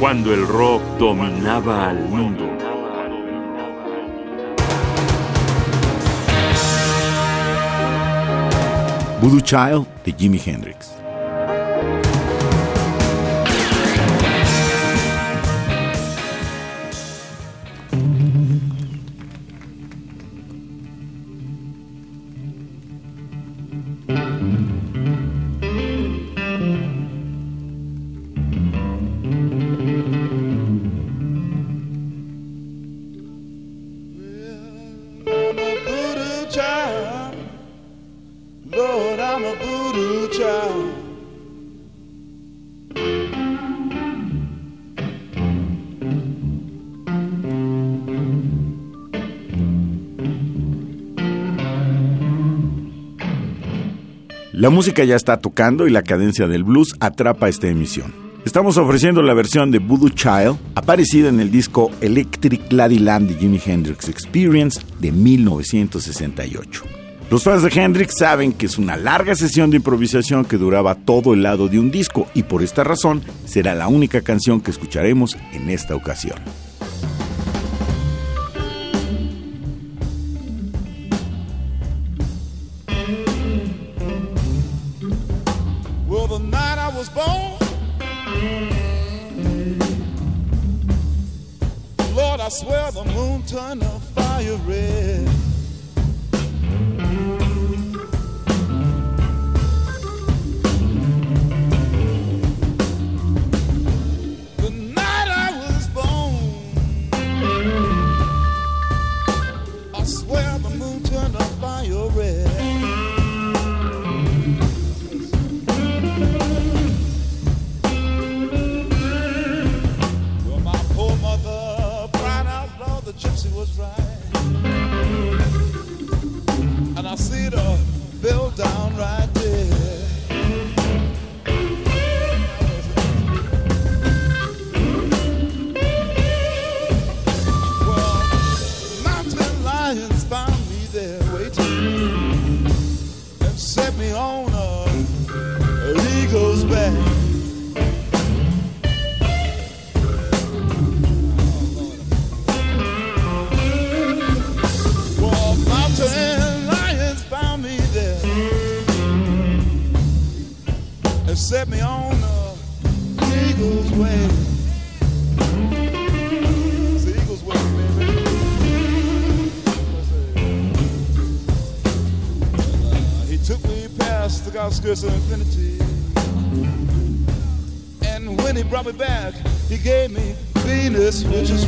cuando el rock dominaba al mundo. Voodoo Child de Jimi Hendrix. La música ya está tocando y la cadencia del blues atrapa esta emisión. Estamos ofreciendo la versión de Voodoo Child, aparecida en el disco Electric Ladyland de Jimi Hendrix Experience de 1968. Los fans de Hendrix saben que es una larga sesión de improvisación que duraba todo el lado de un disco y por esta razón será la única canción que escucharemos en esta ocasión. was born. Lord, I swear the moon turned a fire red. Infinity. And when he brought me back, he gave me Venus, which is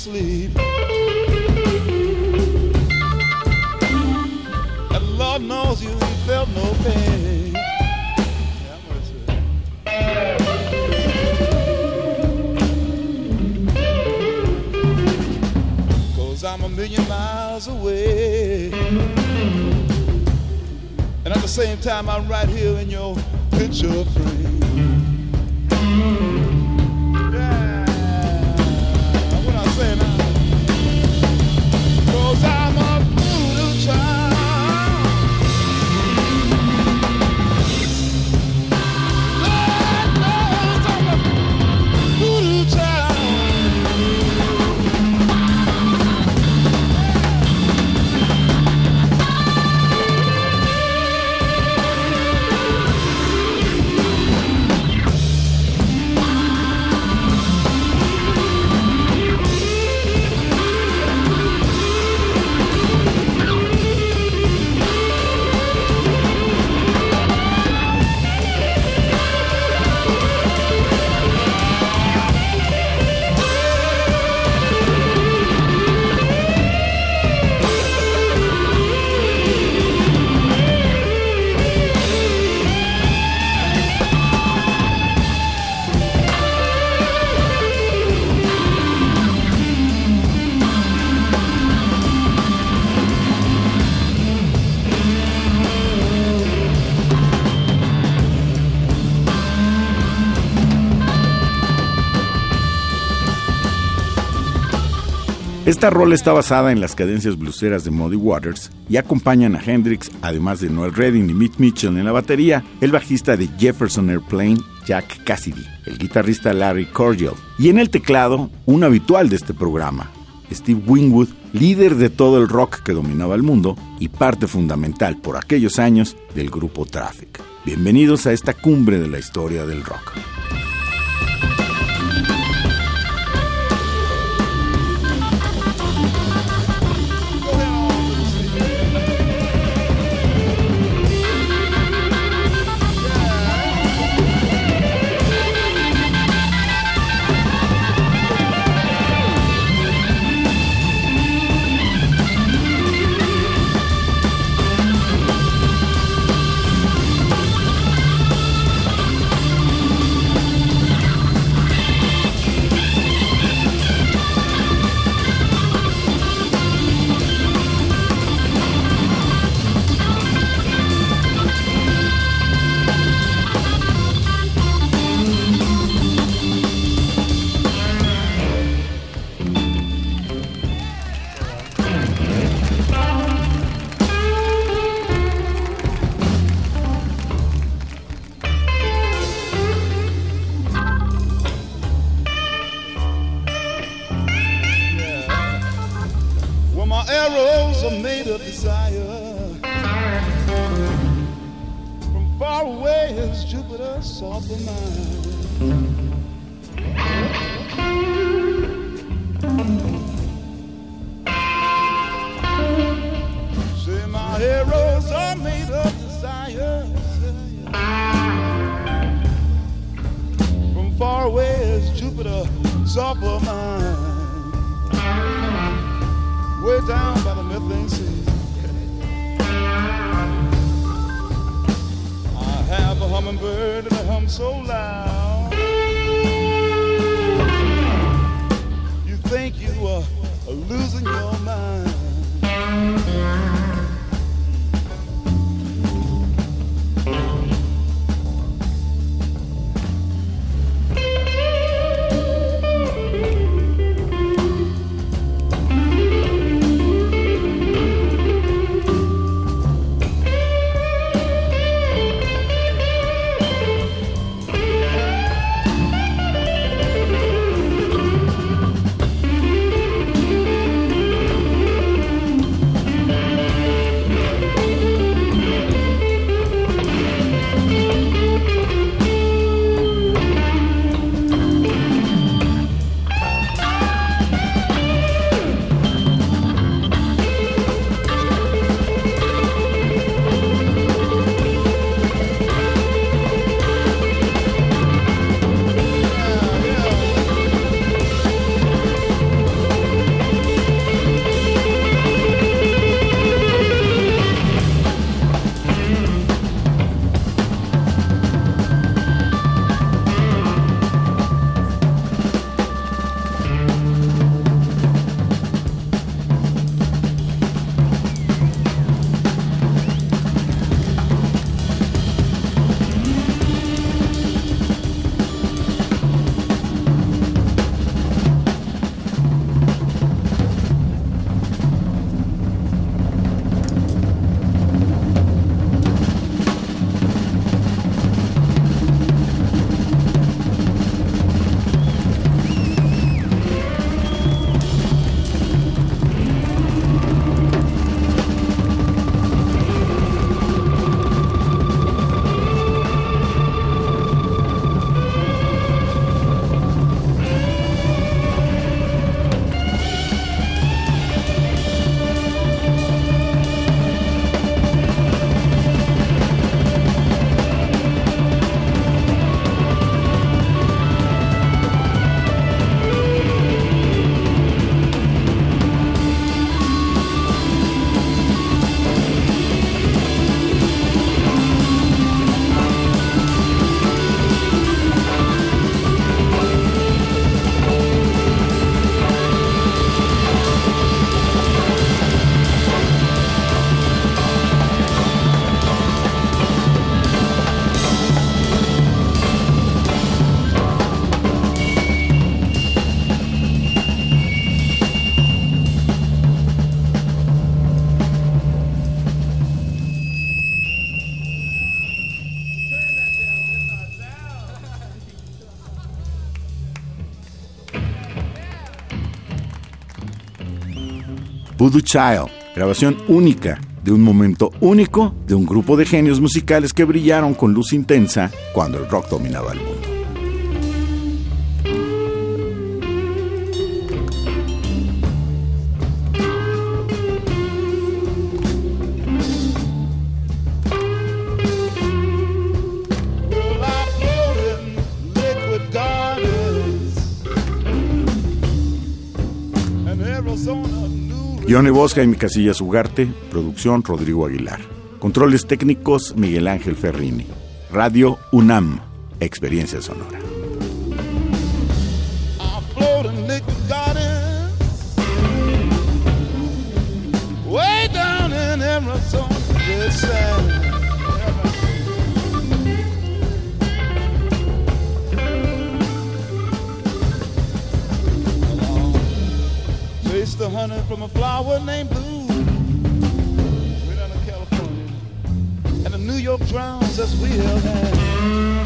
sleep. And Lord knows you, ain't felt no pain. I'm a million miles away. And at the same time, I'm right here in your picture frame. Esta rola está basada en las cadencias bluseras de Muddy Waters y acompañan a Hendrix, además de Noel Redding y Mitch Mitchell en la batería, el bajista de Jefferson Airplane, Jack Cassidy, el guitarrista Larry Cordial, y en el teclado, un habitual de este programa, Steve Wingwood, líder de todo el rock que dominaba el mundo y parte fundamental por aquellos años del grupo Traffic. Bienvenidos a esta cumbre de la historia del rock. arrows are made of desire. From far away as Jupiter sought the mine. Say my arrows are made of desire. From far away as Jupiter sought the mine way down by the Methane Sea. I have a hummingbird and a hum so loud. You think you are losing your mind. Voodoo Child, grabación única de un momento único de un grupo de genios musicales que brillaron con luz intensa cuando el rock dominaba el mundo. Guión Bosca y mi casilla Ugarte, producción Rodrigo Aguilar. Controles técnicos Miguel Ángel Ferrini. Radio UNAM, experiencia sonora. The honey from a flower named Blue. Way down in California. And the New York drowns as we have.